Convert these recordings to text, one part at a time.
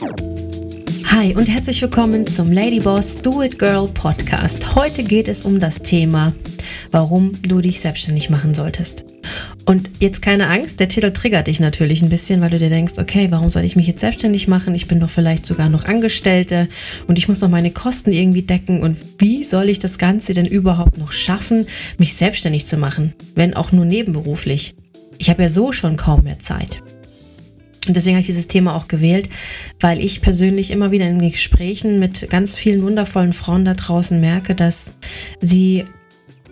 Hi und herzlich willkommen zum Ladyboss Do It Girl Podcast. Heute geht es um das Thema, warum du dich selbstständig machen solltest. Und jetzt keine Angst, der Titel triggert dich natürlich ein bisschen, weil du dir denkst, okay, warum soll ich mich jetzt selbstständig machen? Ich bin doch vielleicht sogar noch Angestellte und ich muss noch meine Kosten irgendwie decken. Und wie soll ich das Ganze denn überhaupt noch schaffen, mich selbstständig zu machen, wenn auch nur nebenberuflich? Ich habe ja so schon kaum mehr Zeit. Und deswegen habe ich dieses Thema auch gewählt, weil ich persönlich immer wieder in Gesprächen mit ganz vielen wundervollen Frauen da draußen merke, dass sie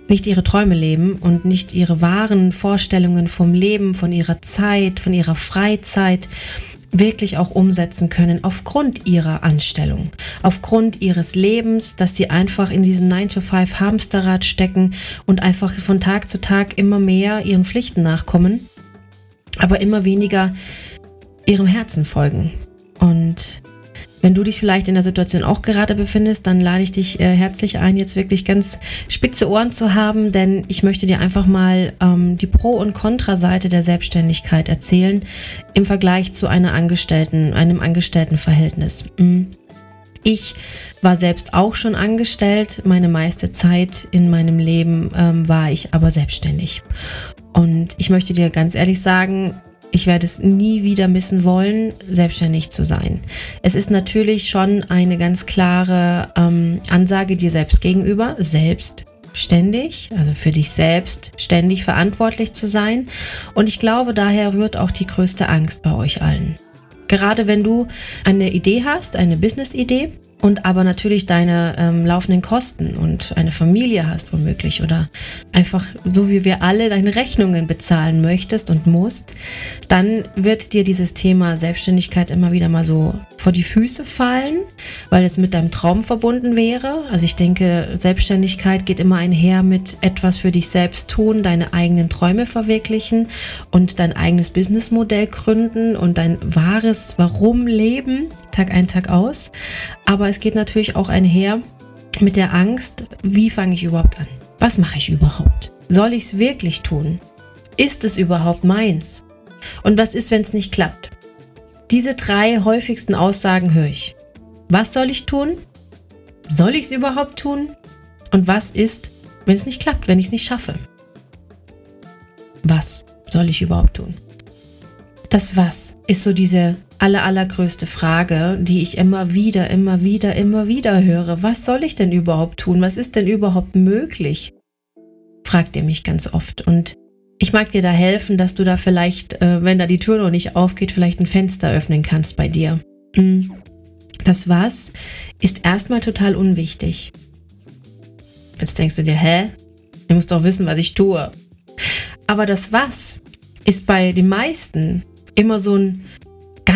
nicht ihre Träume leben und nicht ihre wahren Vorstellungen vom Leben, von ihrer Zeit, von ihrer Freizeit wirklich auch umsetzen können aufgrund ihrer Anstellung, aufgrund ihres Lebens, dass sie einfach in diesem 9-to-5 Hamsterrad stecken und einfach von Tag zu Tag immer mehr ihren Pflichten nachkommen, aber immer weniger ihrem Herzen folgen. Und wenn du dich vielleicht in der Situation auch gerade befindest, dann lade ich dich äh, herzlich ein, jetzt wirklich ganz spitze Ohren zu haben, denn ich möchte dir einfach mal ähm, die Pro- und Kontraseite der Selbstständigkeit erzählen im Vergleich zu einer Angestellten, einem Angestelltenverhältnis. Mhm. Ich war selbst auch schon angestellt. Meine meiste Zeit in meinem Leben ähm, war ich aber selbstständig. Und ich möchte dir ganz ehrlich sagen, ich werde es nie wieder missen wollen, selbstständig zu sein. Es ist natürlich schon eine ganz klare ähm, Ansage dir selbst gegenüber, selbstständig, also für dich selbst ständig verantwortlich zu sein. Und ich glaube, daher rührt auch die größte Angst bei euch allen. Gerade wenn du eine Idee hast, eine Business-Idee, und aber natürlich deine ähm, laufenden Kosten und eine Familie hast womöglich oder einfach so wie wir alle deine Rechnungen bezahlen möchtest und musst, dann wird dir dieses Thema Selbstständigkeit immer wieder mal so vor die Füße fallen, weil es mit deinem Traum verbunden wäre. Also ich denke, Selbstständigkeit geht immer einher mit etwas für dich selbst tun, deine eigenen Träume verwirklichen und dein eigenes Businessmodell gründen und dein wahres Warum leben. Tag ein, Tag aus. Aber es geht natürlich auch einher mit der Angst, wie fange ich überhaupt an? Was mache ich überhaupt? Soll ich es wirklich tun? Ist es überhaupt meins? Und was ist, wenn es nicht klappt? Diese drei häufigsten Aussagen höre ich. Was soll ich tun? Soll ich es überhaupt tun? Und was ist, wenn es nicht klappt, wenn ich es nicht schaffe? Was soll ich überhaupt tun? Das Was ist so diese aller, allergrößte Frage, die ich immer wieder, immer wieder, immer wieder höre. Was soll ich denn überhaupt tun? Was ist denn überhaupt möglich? Fragt ihr mich ganz oft. Und ich mag dir da helfen, dass du da vielleicht, äh, wenn da die Tür noch nicht aufgeht, vielleicht ein Fenster öffnen kannst bei dir. Mm. Das Was ist erstmal total unwichtig. Jetzt denkst du dir, hä? Du musst doch wissen, was ich tue. Aber das Was ist bei den meisten immer so ein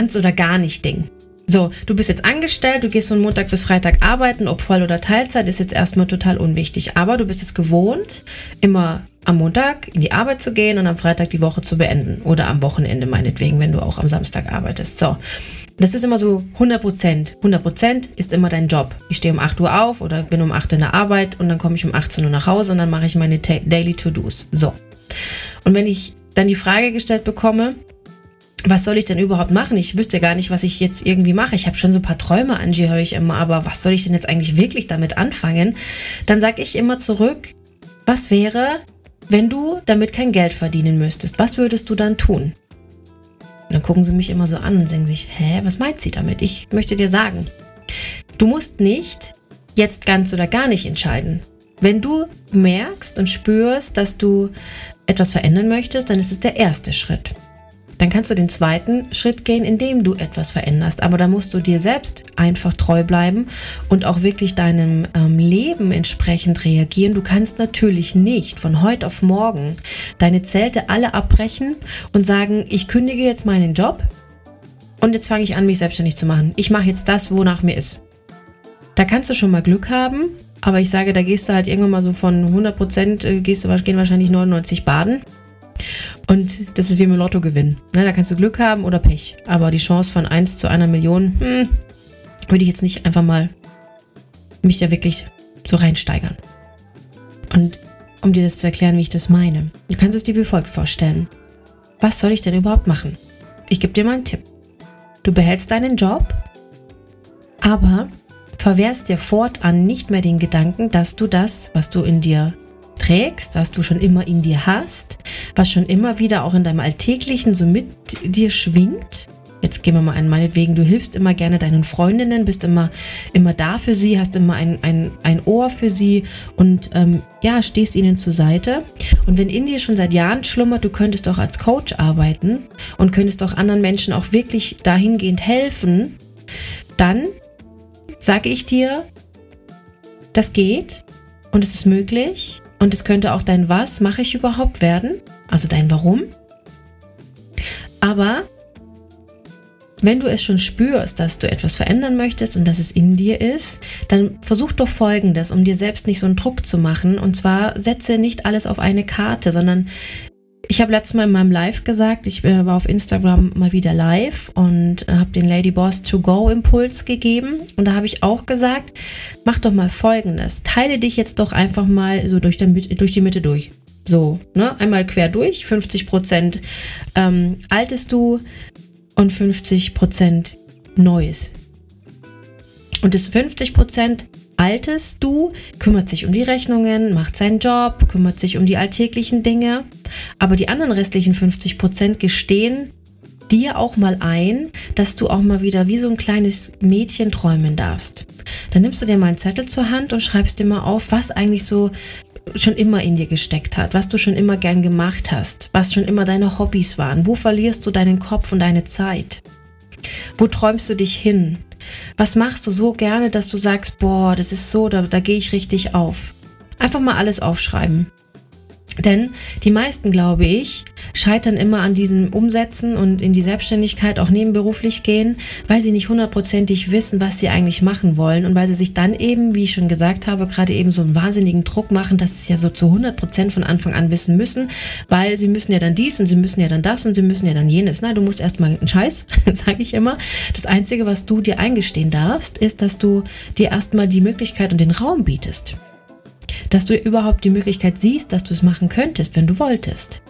ganz oder gar nicht Ding. So, du bist jetzt angestellt, du gehst von Montag bis Freitag arbeiten, ob Voll- oder Teilzeit, ist jetzt erstmal total unwichtig. Aber du bist es gewohnt, immer am Montag in die Arbeit zu gehen und am Freitag die Woche zu beenden. Oder am Wochenende meinetwegen, wenn du auch am Samstag arbeitest. So. Das ist immer so 100 Prozent. 100 Prozent ist immer dein Job. Ich stehe um 8 Uhr auf oder bin um 8 Uhr in der Arbeit und dann komme ich um 18 Uhr nach Hause und dann mache ich meine Daily To-Dos. So. Und wenn ich dann die Frage gestellt bekomme, was soll ich denn überhaupt machen? Ich wüsste gar nicht, was ich jetzt irgendwie mache. Ich habe schon so ein paar Träume, Angie, höre ich immer, aber was soll ich denn jetzt eigentlich wirklich damit anfangen? Dann sage ich immer zurück, was wäre, wenn du damit kein Geld verdienen müsstest? Was würdest du dann tun? Und dann gucken sie mich immer so an und denken sich, hä, was meint sie damit? Ich möchte dir sagen, du musst nicht jetzt ganz oder gar nicht entscheiden. Wenn du merkst und spürst, dass du etwas verändern möchtest, dann ist es der erste Schritt dann kannst du den zweiten Schritt gehen, indem du etwas veränderst. Aber da musst du dir selbst einfach treu bleiben und auch wirklich deinem ähm, Leben entsprechend reagieren. Du kannst natürlich nicht von heute auf morgen deine Zelte alle abbrechen und sagen, ich kündige jetzt meinen Job und jetzt fange ich an, mich selbstständig zu machen. Ich mache jetzt das, wonach mir ist. Da kannst du schon mal Glück haben, aber ich sage, da gehst du halt irgendwann mal so von 100 Prozent, äh, gehst du, gehen wahrscheinlich 99 baden. Und das ist wie im Lotto gewinnen. Ne, da kannst du Glück haben oder Pech. Aber die Chance von 1 zu einer Million, hm, würde ich jetzt nicht einfach mal mich da wirklich so reinsteigern. Und um dir das zu erklären, wie ich das meine. Du kannst es dir wie folgt vorstellen. Was soll ich denn überhaupt machen? Ich gebe dir mal einen Tipp. Du behältst deinen Job Aber verwehrst dir fortan nicht mehr den Gedanken, dass du das, was du in dir trägst, was du schon immer in dir hast, was schon immer wieder auch in deinem Alltäglichen so mit dir schwingt, Jetzt gehen wir mal an, meinetwegen, du hilfst immer gerne deinen Freundinnen, bist immer, immer da für sie, hast immer ein, ein, ein Ohr für sie und ähm, ja, stehst ihnen zur Seite. Und wenn in dir schon seit Jahren schlummert, du könntest auch als Coach arbeiten und könntest auch anderen Menschen auch wirklich dahingehend helfen, dann sage ich dir, das geht und es ist möglich und es könnte auch dein Was mache ich überhaupt werden, also dein Warum. Aber wenn du es schon spürst, dass du etwas verändern möchtest und dass es in dir ist, dann versuch doch Folgendes, um dir selbst nicht so einen Druck zu machen. Und zwar setze nicht alles auf eine Karte, sondern ich habe letztes Mal in meinem Live gesagt, ich äh, war auf Instagram mal wieder live und äh, habe den Lady Boss To Go Impuls gegeben. Und da habe ich auch gesagt, mach doch mal Folgendes. Teile dich jetzt doch einfach mal so durch, der, durch die Mitte durch. So, ne? Einmal quer durch, 50 Prozent ähm, altes Du, und 50% Neues. Und das 50% altes Du kümmert sich um die Rechnungen, macht seinen Job, kümmert sich um die alltäglichen Dinge. Aber die anderen restlichen 50% gestehen dir auch mal ein, dass du auch mal wieder wie so ein kleines Mädchen träumen darfst. Dann nimmst du dir mal einen Zettel zur Hand und schreibst dir mal auf, was eigentlich so schon immer in dir gesteckt hat, was du schon immer gern gemacht hast, was schon immer deine Hobbys waren. Wo verlierst du deinen Kopf und deine Zeit? Wo träumst du dich hin? Was machst du so gerne, dass du sagst, boah, das ist so, da, da gehe ich richtig auf? Einfach mal alles aufschreiben. Denn die meisten, glaube ich, scheitern immer an diesem Umsetzen und in die Selbstständigkeit auch nebenberuflich gehen, weil sie nicht hundertprozentig wissen, was sie eigentlich machen wollen und weil sie sich dann eben, wie ich schon gesagt habe, gerade eben so einen wahnsinnigen Druck machen, dass sie es ja so zu 100 Prozent von Anfang an wissen müssen, weil sie müssen ja dann dies und sie müssen ja dann das und sie müssen ja dann jenes. Nein, du musst erstmal einen Scheiß, sage ich immer. Das Einzige, was du dir eingestehen darfst, ist, dass du dir erstmal die Möglichkeit und den Raum bietest dass du überhaupt die Möglichkeit siehst, dass du es machen könntest, wenn du wolltest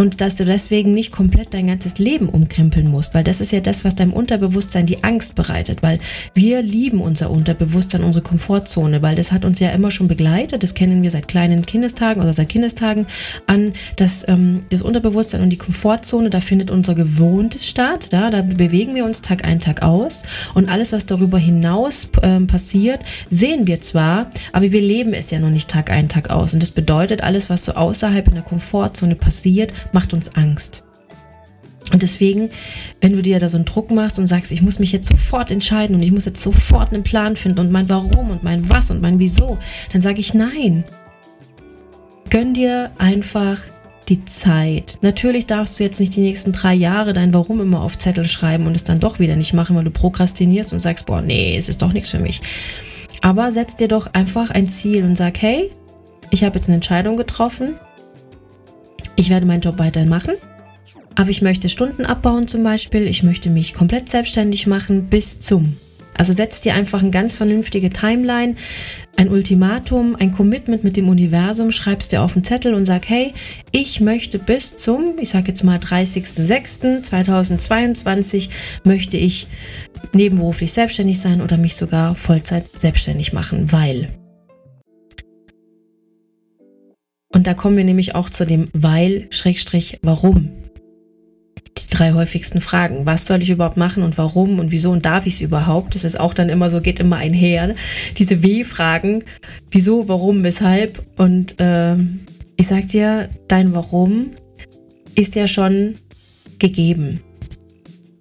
und dass du deswegen nicht komplett dein ganzes Leben umkrempeln musst, weil das ist ja das, was deinem Unterbewusstsein die Angst bereitet, weil wir lieben unser Unterbewusstsein, unsere Komfortzone, weil das hat uns ja immer schon begleitet, das kennen wir seit kleinen Kindestagen oder seit Kindestagen an, dass ähm, das Unterbewusstsein und die Komfortzone, da findet unser Gewohntes statt, da, da bewegen wir uns Tag ein, Tag aus und alles, was darüber hinaus ähm, passiert, sehen wir zwar, aber wir leben es ja noch nicht Tag ein, Tag aus und das bedeutet, alles, was so außerhalb in der Komfortzone passiert, macht uns Angst. Und deswegen, wenn du dir da so einen Druck machst und sagst, ich muss mich jetzt sofort entscheiden und ich muss jetzt sofort einen Plan finden und mein Warum und mein Was und mein Wieso, dann sage ich nein. Gönn dir einfach die Zeit. Natürlich darfst du jetzt nicht die nächsten drei Jahre dein Warum immer auf Zettel schreiben und es dann doch wieder nicht machen, weil du prokrastinierst und sagst, boah, nee, es ist doch nichts für mich. Aber setz dir doch einfach ein Ziel und sag, hey, ich habe jetzt eine Entscheidung getroffen ich werde meinen Job weiterhin machen, aber ich möchte Stunden abbauen zum Beispiel. Ich möchte mich komplett selbstständig machen bis zum. Also setz dir einfach eine ganz vernünftige Timeline, ein Ultimatum, ein Commitment mit dem Universum, schreibst dir auf den Zettel und sag, hey, ich möchte bis zum, ich sage jetzt mal 30.06.2022, möchte ich nebenberuflich selbstständig sein oder mich sogar Vollzeit selbstständig machen, weil Und da kommen wir nämlich auch zu dem Weil, Schrägstrich, Warum. Die drei häufigsten Fragen. Was soll ich überhaupt machen und warum und wieso und darf ich es überhaupt? Das ist auch dann immer so, geht immer einher. Diese W-Fragen. Wieso, warum, weshalb? Und äh, ich sag dir, dein Warum ist ja schon gegeben.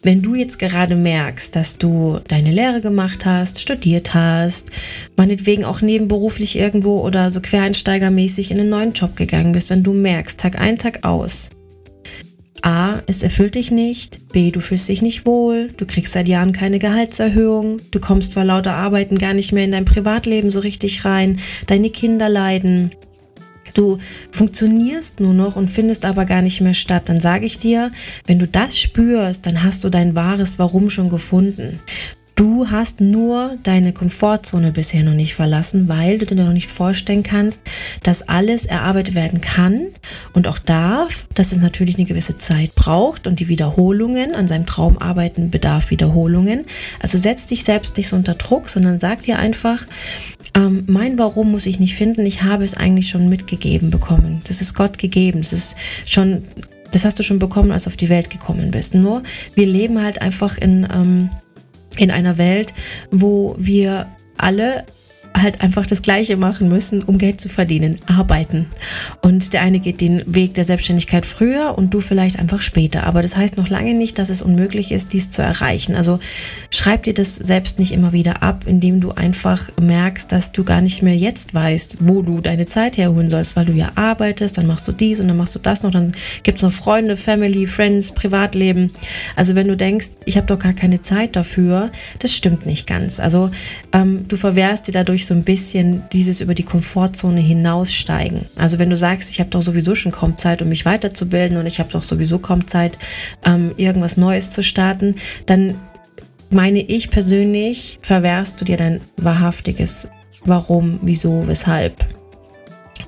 Wenn du jetzt gerade merkst, dass du deine Lehre gemacht hast, studiert hast, meinetwegen auch nebenberuflich irgendwo oder so quereinsteigermäßig in einen neuen Job gegangen bist, wenn du merkst, Tag ein, Tag aus, A, es erfüllt dich nicht, B, du fühlst dich nicht wohl, du kriegst seit Jahren keine Gehaltserhöhung, du kommst vor lauter Arbeiten gar nicht mehr in dein Privatleben so richtig rein, deine Kinder leiden, Du funktionierst nur noch und findest aber gar nicht mehr statt. Dann sage ich dir, wenn du das spürst, dann hast du dein wahres Warum schon gefunden. Du hast nur deine Komfortzone bisher noch nicht verlassen, weil du dir noch nicht vorstellen kannst, dass alles erarbeitet werden kann und auch darf, dass es natürlich eine gewisse Zeit braucht und die Wiederholungen an seinem Traumarbeiten bedarf Wiederholungen. Also setz dich selbst nicht so unter Druck, sondern sag dir einfach, ähm, mein Warum muss ich nicht finden, ich habe es eigentlich schon mitgegeben bekommen. Das ist Gott gegeben, das ist schon, das hast du schon bekommen, als du auf die Welt gekommen bist. Nur wir leben halt einfach in... Ähm, in einer Welt, wo wir alle halt einfach das Gleiche machen müssen, um Geld zu verdienen, arbeiten. Und der eine geht den Weg der Selbstständigkeit früher und du vielleicht einfach später. Aber das heißt noch lange nicht, dass es unmöglich ist, dies zu erreichen. Also schreib dir das selbst nicht immer wieder ab, indem du einfach merkst, dass du gar nicht mehr jetzt weißt, wo du deine Zeit herholen sollst, weil du ja arbeitest, dann machst du dies und dann machst du das noch, dann gibt es noch Freunde, Family, Friends, Privatleben. Also wenn du denkst, ich habe doch gar keine Zeit dafür, das stimmt nicht ganz. Also ähm, du verwehrst dir dadurch so ein bisschen dieses über die Komfortzone hinaussteigen. Also wenn du sagst, ich habe doch sowieso schon kaum Zeit, um mich weiterzubilden und ich habe doch sowieso kaum Zeit, ähm, irgendwas Neues zu starten, dann meine ich persönlich, verwehrst du dir dein wahrhaftiges Warum, wieso, weshalb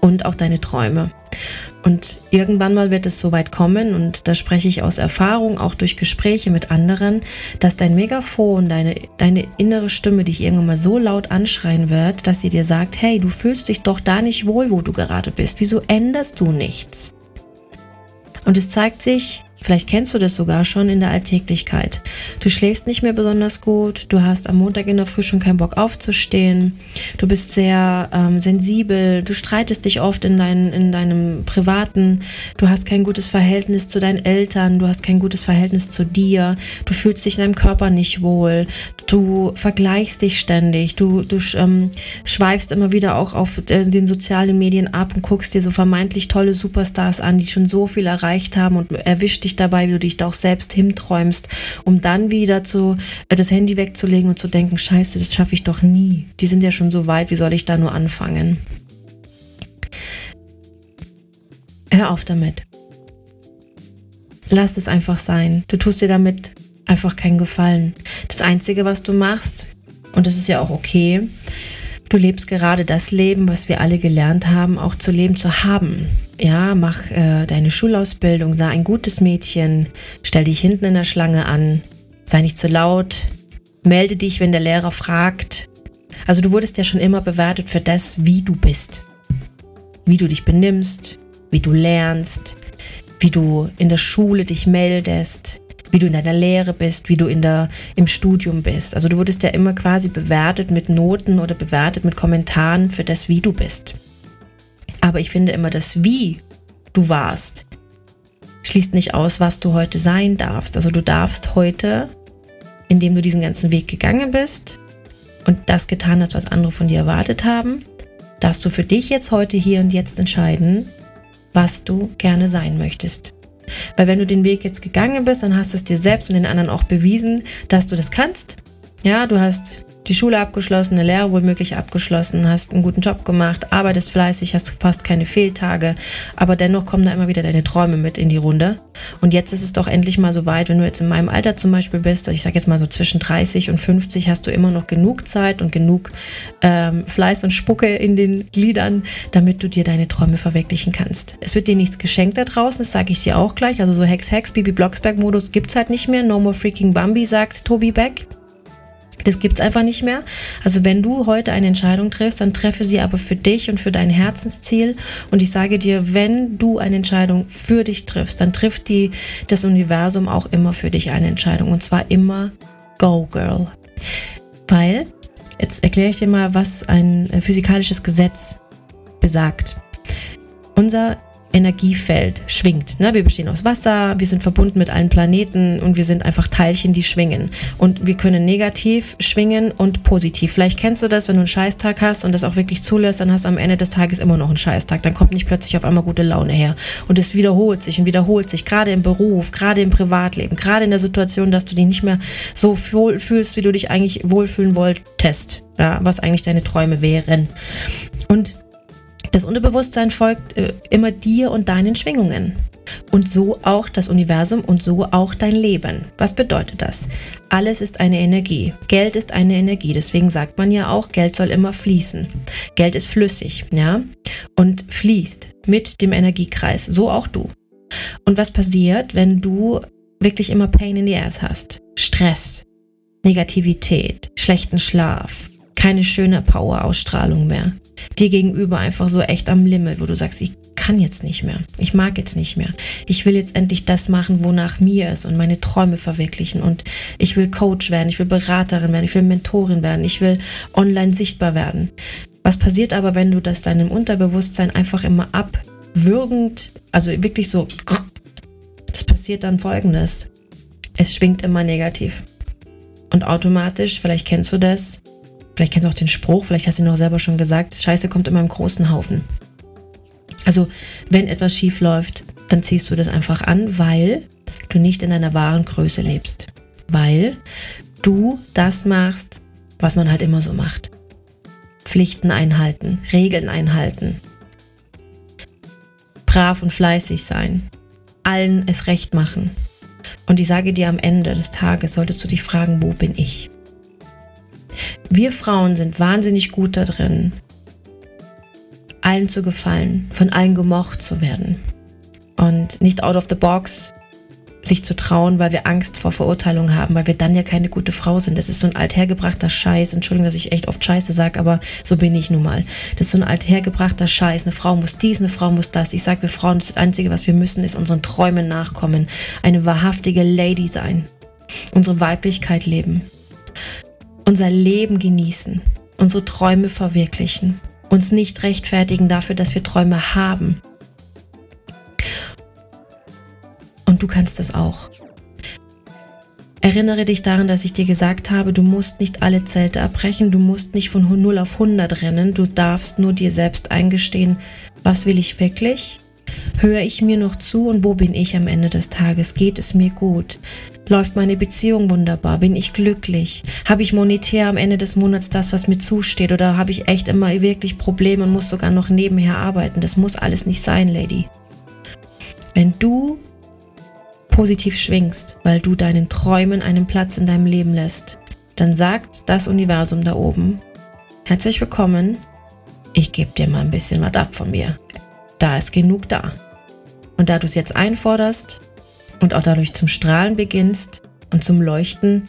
und auch deine Träume. Und irgendwann mal wird es so weit kommen, und da spreche ich aus Erfahrung, auch durch Gespräche mit anderen, dass dein Megafon, deine, deine innere Stimme dich irgendwann mal so laut anschreien wird, dass sie dir sagt, hey, du fühlst dich doch da nicht wohl, wo du gerade bist. Wieso änderst du nichts? Und es zeigt sich Vielleicht kennst du das sogar schon in der Alltäglichkeit. Du schläfst nicht mehr besonders gut, du hast am Montag in der Früh schon keinen Bock aufzustehen, du bist sehr ähm, sensibel, du streitest dich oft in, dein, in deinem Privaten, du hast kein gutes Verhältnis zu deinen Eltern, du hast kein gutes Verhältnis zu dir, du fühlst dich in deinem Körper nicht wohl, du vergleichst dich ständig, du, du ähm, schweifst immer wieder auch auf äh, den sozialen Medien ab und guckst dir so vermeintlich tolle Superstars an, die schon so viel erreicht haben und erwischt dich dich dabei, wie du dich da auch selbst hinträumst, um dann wieder zu, äh, das Handy wegzulegen und zu denken, scheiße, das schaffe ich doch nie. Die sind ja schon so weit, wie soll ich da nur anfangen? Hör auf damit. Lass es einfach sein. Du tust dir damit einfach keinen Gefallen. Das Einzige, was du machst, und das ist ja auch okay, du lebst gerade das Leben, was wir alle gelernt haben, auch zu leben zu haben. Ja, mach äh, deine Schulausbildung, sei ein gutes Mädchen, stell dich hinten in der Schlange an, sei nicht zu laut, melde dich, wenn der Lehrer fragt. Also du wurdest ja schon immer bewertet für das, wie du bist, wie du dich benimmst, wie du lernst, wie du in der Schule dich meldest, wie du in deiner Lehre bist, wie du in der, im Studium bist. Also du wurdest ja immer quasi bewertet mit Noten oder bewertet mit Kommentaren für das, wie du bist. Aber ich finde immer, das Wie du warst, schließt nicht aus, was du heute sein darfst. Also du darfst heute, indem du diesen ganzen Weg gegangen bist und das getan hast, was andere von dir erwartet haben, darfst du für dich jetzt heute hier und jetzt entscheiden, was du gerne sein möchtest. Weil wenn du den Weg jetzt gegangen bist, dann hast du es dir selbst und den anderen auch bewiesen, dass du das kannst. Ja, du hast die Schule abgeschlossen, eine Lehre womöglich abgeschlossen, hast einen guten Job gemacht, arbeitest fleißig, hast fast keine Fehltage, aber dennoch kommen da immer wieder deine Träume mit in die Runde. Und jetzt ist es doch endlich mal so weit, wenn du jetzt in meinem Alter zum Beispiel bist, ich sage jetzt mal so zwischen 30 und 50, hast du immer noch genug Zeit und genug ähm, Fleiß und Spucke in den Gliedern, damit du dir deine Träume verwirklichen kannst. Es wird dir nichts geschenkt da draußen, das sage ich dir auch gleich. Also so Hex Hex, Bibi Blocksberg Modus gibt es halt nicht mehr. No more freaking Bambi, sagt Tobi Beck. Das gibt es einfach nicht mehr. Also wenn du heute eine Entscheidung triffst, dann treffe sie aber für dich und für dein Herzensziel. Und ich sage dir, wenn du eine Entscheidung für dich triffst, dann trifft die, das Universum auch immer für dich eine Entscheidung. Und zwar immer Go Girl. Weil, jetzt erkläre ich dir mal, was ein physikalisches Gesetz besagt. Unser Energiefeld schwingt. Ne? Wir bestehen aus Wasser, wir sind verbunden mit allen Planeten und wir sind einfach Teilchen, die schwingen. Und wir können negativ schwingen und positiv. Vielleicht kennst du das, wenn du einen Scheißtag hast und das auch wirklich zulässt, dann hast du am Ende des Tages immer noch einen Scheißtag. Dann kommt nicht plötzlich auf einmal gute Laune her. Und es wiederholt sich und wiederholt sich, gerade im Beruf, gerade im Privatleben, gerade in der Situation, dass du dich nicht mehr so fühlst, wie du dich eigentlich wohlfühlen wolltest. Ja, was eigentlich deine Träume wären. Und das Unterbewusstsein folgt äh, immer dir und deinen Schwingungen. Und so auch das Universum und so auch dein Leben. Was bedeutet das? Alles ist eine Energie. Geld ist eine Energie. Deswegen sagt man ja auch, Geld soll immer fließen. Geld ist flüssig, ja? Und fließt mit dem Energiekreis. So auch du. Und was passiert, wenn du wirklich immer Pain in the Ass hast? Stress, Negativität, schlechten Schlaf, keine schöne Power-Ausstrahlung mehr. Dir gegenüber einfach so echt am Limit, wo du sagst, ich kann jetzt nicht mehr. Ich mag jetzt nicht mehr. Ich will jetzt endlich das machen, wonach mir ist und meine Träume verwirklichen. Und ich will Coach werden, ich will Beraterin werden, ich will Mentorin werden, ich will online sichtbar werden. Was passiert aber, wenn du das deinem Unterbewusstsein einfach immer abwürgend, also wirklich so, das passiert dann folgendes. Es schwingt immer negativ. Und automatisch, vielleicht kennst du das, vielleicht kennst du auch den Spruch, vielleicht hast du ihn auch selber schon gesagt, Scheiße kommt immer im großen Haufen. Also, wenn etwas schief läuft, dann ziehst du das einfach an, weil du nicht in deiner wahren Größe lebst. Weil du das machst, was man halt immer so macht. Pflichten einhalten, Regeln einhalten, brav und fleißig sein, allen es recht machen. Und ich sage dir, am Ende des Tages solltest du dich fragen, wo bin ich? Wir Frauen sind wahnsinnig gut da drin, allen zu gefallen, von allen gemocht zu werden und nicht out of the box sich zu trauen, weil wir Angst vor Verurteilung haben, weil wir dann ja keine gute Frau sind. Das ist so ein althergebrachter Scheiß. Entschuldigung, dass ich echt oft Scheiße sage, aber so bin ich nun mal. Das ist so ein althergebrachter Scheiß. Eine Frau muss dies, eine Frau muss das. Ich sage, wir Frauen, das Einzige, was wir müssen, ist unseren Träumen nachkommen. Eine wahrhaftige Lady sein. Unsere Weiblichkeit leben. Unser Leben genießen. Unsere Träume verwirklichen uns nicht rechtfertigen dafür, dass wir Träume haben. Und du kannst das auch. Erinnere dich daran, dass ich dir gesagt habe, du musst nicht alle Zelte abbrechen, du musst nicht von 0 auf 100 rennen, du darfst nur dir selbst eingestehen, was will ich wirklich? Höre ich mir noch zu und wo bin ich am Ende des Tages? Geht es mir gut? Läuft meine Beziehung wunderbar? Bin ich glücklich? Habe ich monetär am Ende des Monats das, was mir zusteht? Oder habe ich echt immer wirklich Probleme und muss sogar noch nebenher arbeiten? Das muss alles nicht sein, Lady. Wenn du positiv schwingst, weil du deinen Träumen einen Platz in deinem Leben lässt, dann sagt das Universum da oben, herzlich willkommen, ich gebe dir mal ein bisschen was ab von mir. Da ist genug da. Und da du es jetzt einforderst, und auch dadurch zum Strahlen beginnst und zum Leuchten,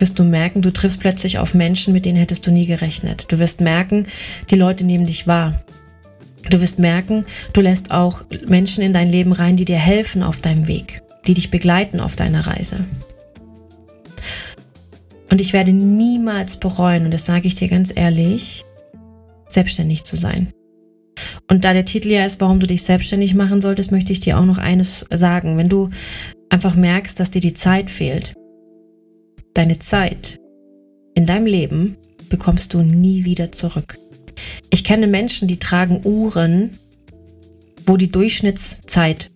wirst du merken, du triffst plötzlich auf Menschen, mit denen hättest du nie gerechnet. Du wirst merken, die Leute nehmen dich wahr. Du wirst merken, du lässt auch Menschen in dein Leben rein, die dir helfen auf deinem Weg, die dich begleiten auf deiner Reise. Und ich werde niemals bereuen, und das sage ich dir ganz ehrlich, selbstständig zu sein. Und da der Titel ja ist, warum du dich selbstständig machen solltest, möchte ich dir auch noch eines sagen. Wenn du einfach merkst, dass dir die Zeit fehlt, deine Zeit in deinem Leben bekommst du nie wieder zurück. Ich kenne Menschen, die tragen Uhren, wo die Durchschnittszeit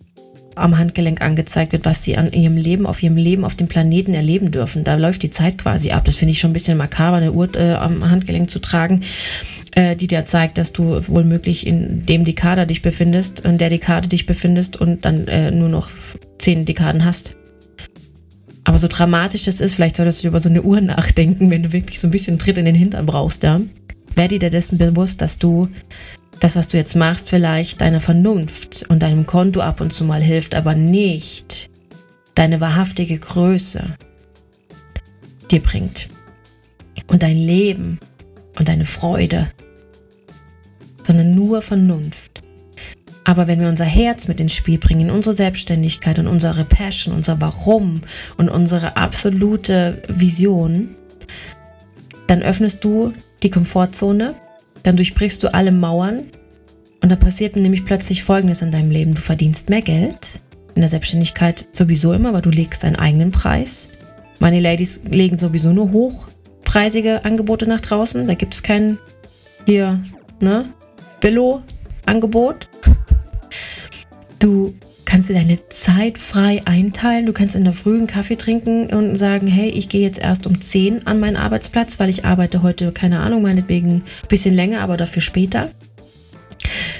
am Handgelenk angezeigt wird, was sie an ihrem Leben, auf ihrem Leben auf dem Planeten erleben dürfen. Da läuft die Zeit quasi ab. Das finde ich schon ein bisschen makaber, eine Uhr äh, am Handgelenk zu tragen äh, die dir zeigt, dass du wohlmöglich in dem Dekader dich befindest, in der Dekade dich befindest und dann äh, nur noch zehn Dekaden hast. Aber so dramatisch das ist, vielleicht solltest du über so eine Uhr nachdenken, wenn du wirklich so ein bisschen Tritt in den Hintern brauchst, ja. Werde dir dessen bewusst, dass du das, was du jetzt machst, vielleicht deiner Vernunft und deinem Konto ab und zu mal hilft, aber nicht deine wahrhaftige Größe dir bringt. Und dein Leben und deine Freude sondern nur Vernunft. Aber wenn wir unser Herz mit ins Spiel bringen, unsere Selbstständigkeit und unsere Passion, unser Warum und unsere absolute Vision, dann öffnest du die Komfortzone, dann durchbrichst du alle Mauern und da passiert nämlich plötzlich Folgendes in deinem Leben. Du verdienst mehr Geld, in der Selbstständigkeit sowieso immer, aber du legst deinen eigenen Preis. Meine Ladies legen sowieso nur hochpreisige Angebote nach draußen. Da gibt es keinen hier, ne? Billo-Angebot. Du kannst dir deine Zeit frei einteilen. Du kannst in der Früh einen Kaffee trinken und sagen, hey, ich gehe jetzt erst um 10 an meinen Arbeitsplatz, weil ich arbeite heute, keine Ahnung, meinetwegen ein bisschen länger, aber dafür später.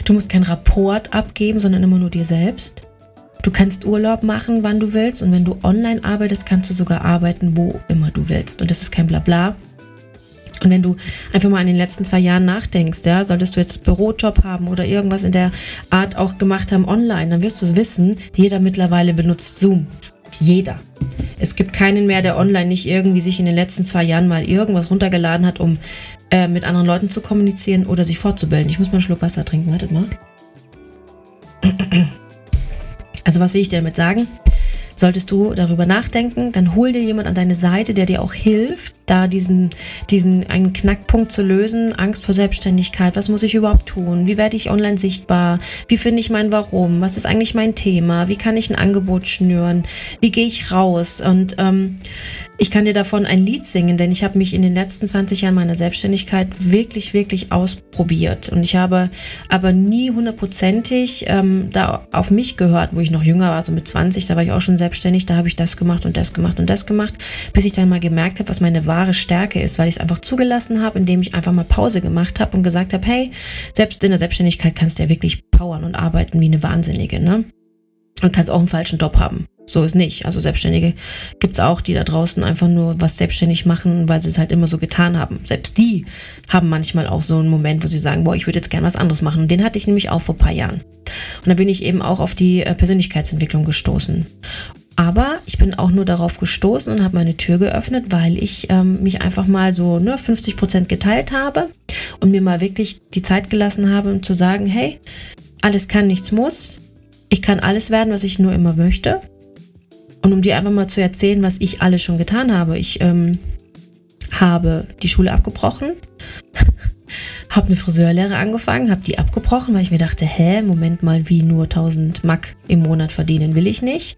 Du musst keinen Rapport abgeben, sondern immer nur dir selbst. Du kannst Urlaub machen, wann du willst. Und wenn du online arbeitest, kannst du sogar arbeiten, wo immer du willst. Und das ist kein Blabla. Und wenn du einfach mal an den letzten zwei Jahren nachdenkst, ja, solltest du jetzt Bürojob haben oder irgendwas in der Art auch gemacht haben online, dann wirst du wissen, jeder mittlerweile benutzt Zoom. Jeder. Es gibt keinen mehr, der online nicht irgendwie sich in den letzten zwei Jahren mal irgendwas runtergeladen hat, um äh, mit anderen Leuten zu kommunizieren oder sich fortzubilden. Ich muss mal einen Schluck Wasser trinken, wartet mal. Also was will ich dir damit sagen? Solltest du darüber nachdenken, dann hol dir jemand an deine Seite, der dir auch hilft, da diesen, diesen einen Knackpunkt zu lösen. Angst vor Selbstständigkeit. Was muss ich überhaupt tun? Wie werde ich online sichtbar? Wie finde ich mein Warum? Was ist eigentlich mein Thema? Wie kann ich ein Angebot schnüren? Wie gehe ich raus? Und ähm, ich kann dir davon ein Lied singen, denn ich habe mich in den letzten 20 Jahren meiner Selbstständigkeit wirklich, wirklich ausprobiert. Und ich habe aber nie hundertprozentig ähm, da auf mich gehört, wo ich noch jünger war, so mit 20, da war ich auch schon selbstständig, da habe ich das gemacht und das gemacht und das gemacht, bis ich dann mal gemerkt habe, was meine wahre Stärke ist, weil ich es einfach zugelassen habe, indem ich einfach mal Pause gemacht habe und gesagt habe, hey, selbst in der Selbstständigkeit kannst du ja wirklich powern und arbeiten wie eine Wahnsinnige, ne? Und kannst auch einen falschen Job haben. So ist nicht. Also Selbstständige gibt es auch, die da draußen einfach nur was selbstständig machen, weil sie es halt immer so getan haben. Selbst die haben manchmal auch so einen Moment, wo sie sagen, boah, ich würde jetzt gerne was anderes machen. Den hatte ich nämlich auch vor ein paar Jahren. Und da bin ich eben auch auf die äh, Persönlichkeitsentwicklung gestoßen. Aber ich bin auch nur darauf gestoßen und habe meine Tür geöffnet, weil ich ähm, mich einfach mal so ne, 50 Prozent geteilt habe und mir mal wirklich die Zeit gelassen habe, um zu sagen, hey, alles kann, nichts muss. Ich kann alles werden, was ich nur immer möchte. Und um dir einfach mal zu erzählen, was ich alles schon getan habe. Ich ähm, habe die Schule abgebrochen, habe eine Friseurlehre angefangen, habe die abgebrochen, weil ich mir dachte, hä, Moment mal, wie nur 1000 Mack im Monat verdienen will ich nicht.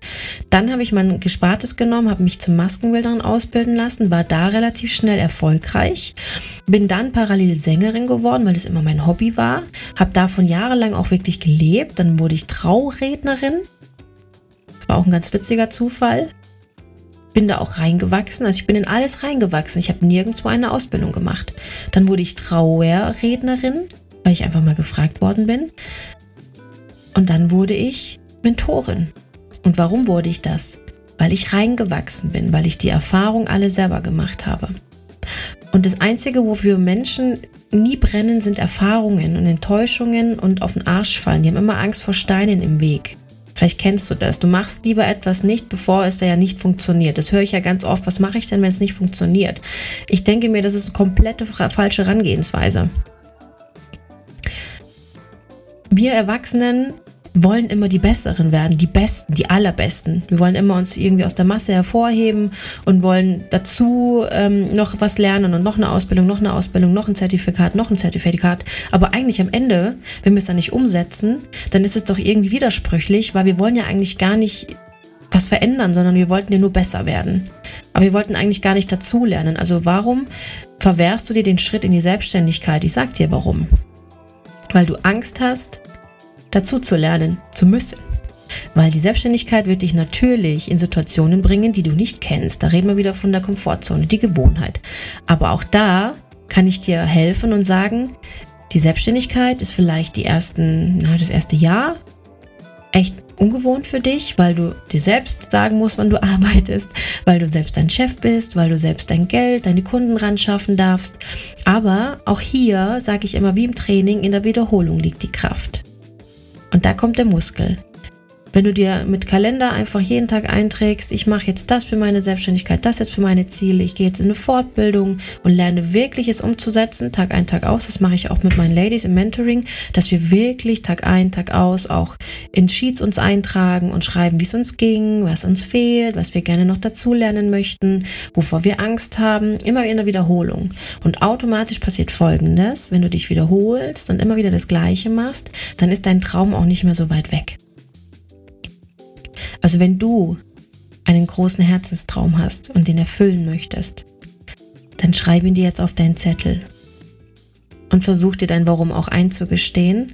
Dann habe ich mein Gespartes genommen, habe mich zum Maskenbildnerin ausbilden lassen, war da relativ schnell erfolgreich, bin dann parallel Sängerin geworden, weil es immer mein Hobby war, habe davon jahrelang auch wirklich gelebt, dann wurde ich Traurednerin, war auch ein ganz witziger Zufall. Bin da auch reingewachsen. Also ich bin in alles reingewachsen. Ich habe nirgendwo eine Ausbildung gemacht. Dann wurde ich Trauerrednerin, weil ich einfach mal gefragt worden bin. Und dann wurde ich Mentorin. Und warum wurde ich das? Weil ich reingewachsen bin, weil ich die Erfahrung alle selber gemacht habe. Und das Einzige, wofür Menschen nie brennen, sind Erfahrungen und Enttäuschungen und auf den Arsch fallen. Die haben immer Angst vor Steinen im Weg. Vielleicht kennst du das. Du machst lieber etwas nicht, bevor es ja nicht funktioniert. Das höre ich ja ganz oft. Was mache ich denn, wenn es nicht funktioniert? Ich denke mir, das ist eine komplette falsche Herangehensweise. Wir Erwachsenen wollen immer die Besseren werden, die Besten, die Allerbesten. Wir wollen immer uns irgendwie aus der Masse hervorheben und wollen dazu ähm, noch was lernen und noch eine Ausbildung, noch eine Ausbildung, noch ein Zertifikat, noch ein Zertifikat. Aber eigentlich am Ende, wenn wir es dann nicht umsetzen, dann ist es doch irgendwie widersprüchlich, weil wir wollen ja eigentlich gar nicht was verändern, sondern wir wollten ja nur besser werden. Aber wir wollten eigentlich gar nicht dazulernen. Also warum verwehrst du dir den Schritt in die Selbstständigkeit? Ich sag dir warum. Weil du Angst hast, dazu zu lernen, zu müssen. Weil die Selbstständigkeit wird dich natürlich in Situationen bringen, die du nicht kennst. Da reden wir wieder von der Komfortzone, die Gewohnheit. Aber auch da kann ich dir helfen und sagen, die Selbstständigkeit ist vielleicht die ersten, na, das erste Jahr echt ungewohnt für dich, weil du dir selbst sagen musst, wann du arbeitest, weil du selbst dein Chef bist, weil du selbst dein Geld, deine Kunden ran schaffen darfst. Aber auch hier sage ich immer wie im Training, in der Wiederholung liegt die Kraft. Und da kommt der Muskel. Wenn du dir mit Kalender einfach jeden Tag einträgst, ich mache jetzt das für meine Selbstständigkeit, das jetzt für meine Ziele, ich gehe jetzt in eine Fortbildung und lerne wirklich es umzusetzen, Tag ein, Tag aus. Das mache ich auch mit meinen Ladies im Mentoring, dass wir wirklich Tag ein, Tag aus auch in Sheets uns eintragen und schreiben, wie es uns ging, was uns fehlt, was wir gerne noch dazu lernen möchten, wovor wir Angst haben, immer in der Wiederholung. Und automatisch passiert Folgendes, wenn du dich wiederholst und immer wieder das Gleiche machst, dann ist dein Traum auch nicht mehr so weit weg. Also wenn du einen großen Herzenstraum hast und den erfüllen möchtest, dann schreib ihn dir jetzt auf deinen Zettel und versuch dir dein Warum auch einzugestehen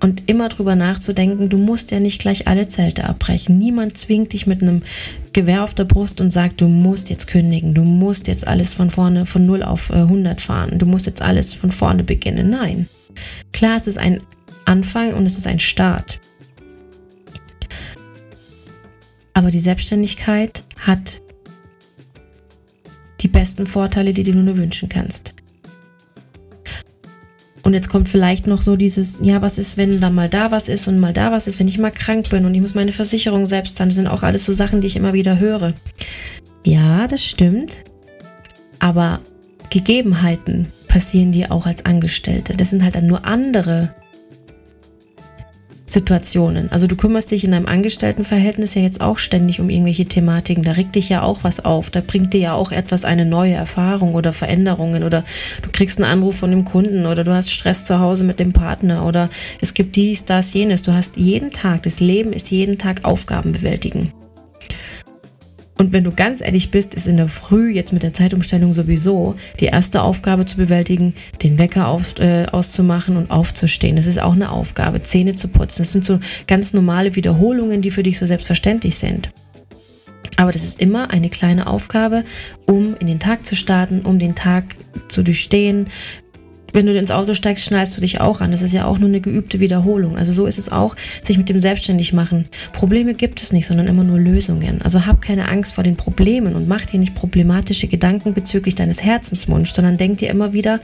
und immer drüber nachzudenken, du musst ja nicht gleich alle Zelte abbrechen. Niemand zwingt dich mit einem Gewehr auf der Brust und sagt, du musst jetzt kündigen, du musst jetzt alles von vorne, von 0 auf 100 äh, fahren, du musst jetzt alles von vorne beginnen. Nein. Klar, es ist ein Anfang und es ist ein Start. Aber die Selbstständigkeit hat die besten Vorteile, die du nur wünschen kannst. Und jetzt kommt vielleicht noch so dieses, ja, was ist, wenn da mal da was ist und mal da was ist, wenn ich mal krank bin und ich muss meine Versicherung selbst zahlen. Das sind auch alles so Sachen, die ich immer wieder höre. Ja, das stimmt. Aber Gegebenheiten passieren dir auch als Angestellte. Das sind halt dann nur andere Situationen. Also du kümmerst dich in deinem Angestelltenverhältnis ja jetzt auch ständig um irgendwelche Thematiken. Da regt dich ja auch was auf. Da bringt dir ja auch etwas eine neue Erfahrung oder Veränderungen oder du kriegst einen Anruf von dem Kunden oder du hast Stress zu Hause mit dem Partner oder es gibt dies, das, jenes. Du hast jeden Tag, das Leben ist jeden Tag Aufgaben bewältigen. Und wenn du ganz ehrlich bist, ist in der Früh jetzt mit der Zeitumstellung sowieso die erste Aufgabe zu bewältigen, den Wecker auf, äh, auszumachen und aufzustehen. Das ist auch eine Aufgabe, Zähne zu putzen. Das sind so ganz normale Wiederholungen, die für dich so selbstverständlich sind. Aber das ist immer eine kleine Aufgabe, um in den Tag zu starten, um den Tag zu durchstehen, wenn du ins Auto steigst, schnallst du dich auch an. Das ist ja auch nur eine geübte Wiederholung. Also so ist es auch, sich mit dem selbstständig machen. Probleme gibt es nicht, sondern immer nur Lösungen. Also hab keine Angst vor den Problemen und mach dir nicht problematische Gedanken bezüglich deines Herzenswunschs, sondern denk dir immer wieder,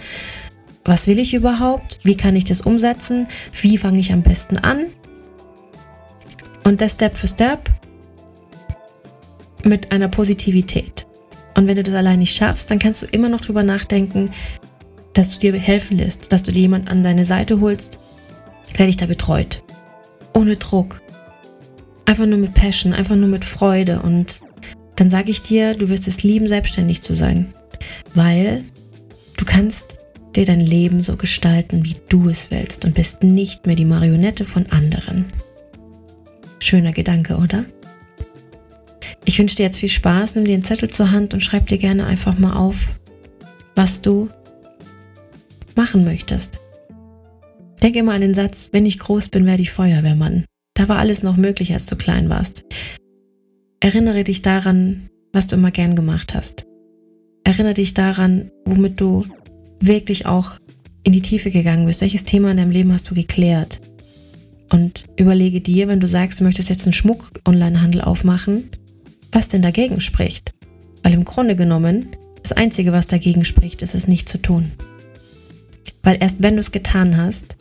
was will ich überhaupt? Wie kann ich das umsetzen? Wie fange ich am besten an? Und das Step für Step mit einer Positivität. Und wenn du das allein nicht schaffst, dann kannst du immer noch drüber nachdenken, dass du dir helfen lässt, dass du dir jemand an deine Seite holst, der dich da betreut. Ohne Druck. Einfach nur mit Passion, einfach nur mit Freude. Und dann sage ich dir, du wirst es lieben, selbstständig zu sein. Weil du kannst dir dein Leben so gestalten, wie du es willst und bist nicht mehr die Marionette von anderen. Schöner Gedanke, oder? Ich wünsche dir jetzt viel Spaß, nimm dir einen Zettel zur Hand und schreib dir gerne einfach mal auf, was du machen möchtest. Denk immer an den Satz, wenn ich groß bin, werde ich Feuerwehrmann. Da war alles noch möglich, als du klein warst. Erinnere dich daran, was du immer gern gemacht hast. Erinnere dich daran, womit du wirklich auch in die Tiefe gegangen bist. Welches Thema in deinem Leben hast du geklärt? Und überlege dir, wenn du sagst, du möchtest jetzt einen Schmuck-Online-Handel aufmachen, was denn dagegen spricht. Weil im Grunde genommen, das Einzige, was dagegen spricht, ist es nicht zu tun. Weil erst wenn du es getan hast,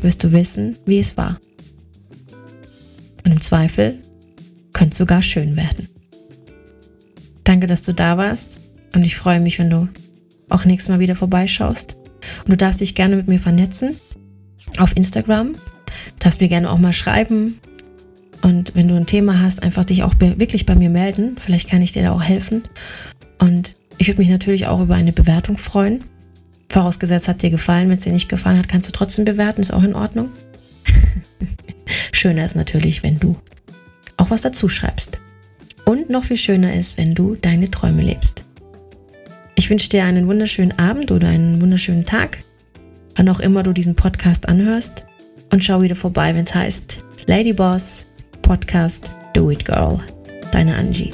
wirst du wissen, wie es war. Und im Zweifel könnte es sogar schön werden. Danke, dass du da warst und ich freue mich, wenn du auch nächstes Mal wieder vorbeischaust. Und du darfst dich gerne mit mir vernetzen auf Instagram. Du darfst mir gerne auch mal schreiben. Und wenn du ein Thema hast, einfach dich auch wirklich bei mir melden. Vielleicht kann ich dir da auch helfen. Und ich würde mich natürlich auch über eine Bewertung freuen. Vorausgesetzt hat dir gefallen. Wenn es dir nicht gefallen hat, kannst du trotzdem bewerten. Ist auch in Ordnung. schöner ist natürlich, wenn du auch was dazu schreibst. Und noch viel schöner ist, wenn du deine Träume lebst. Ich wünsche dir einen wunderschönen Abend oder einen wunderschönen Tag, wann auch immer du diesen Podcast anhörst. Und schau wieder vorbei, wenn es heißt Ladyboss Podcast Do It Girl. Deine Angie.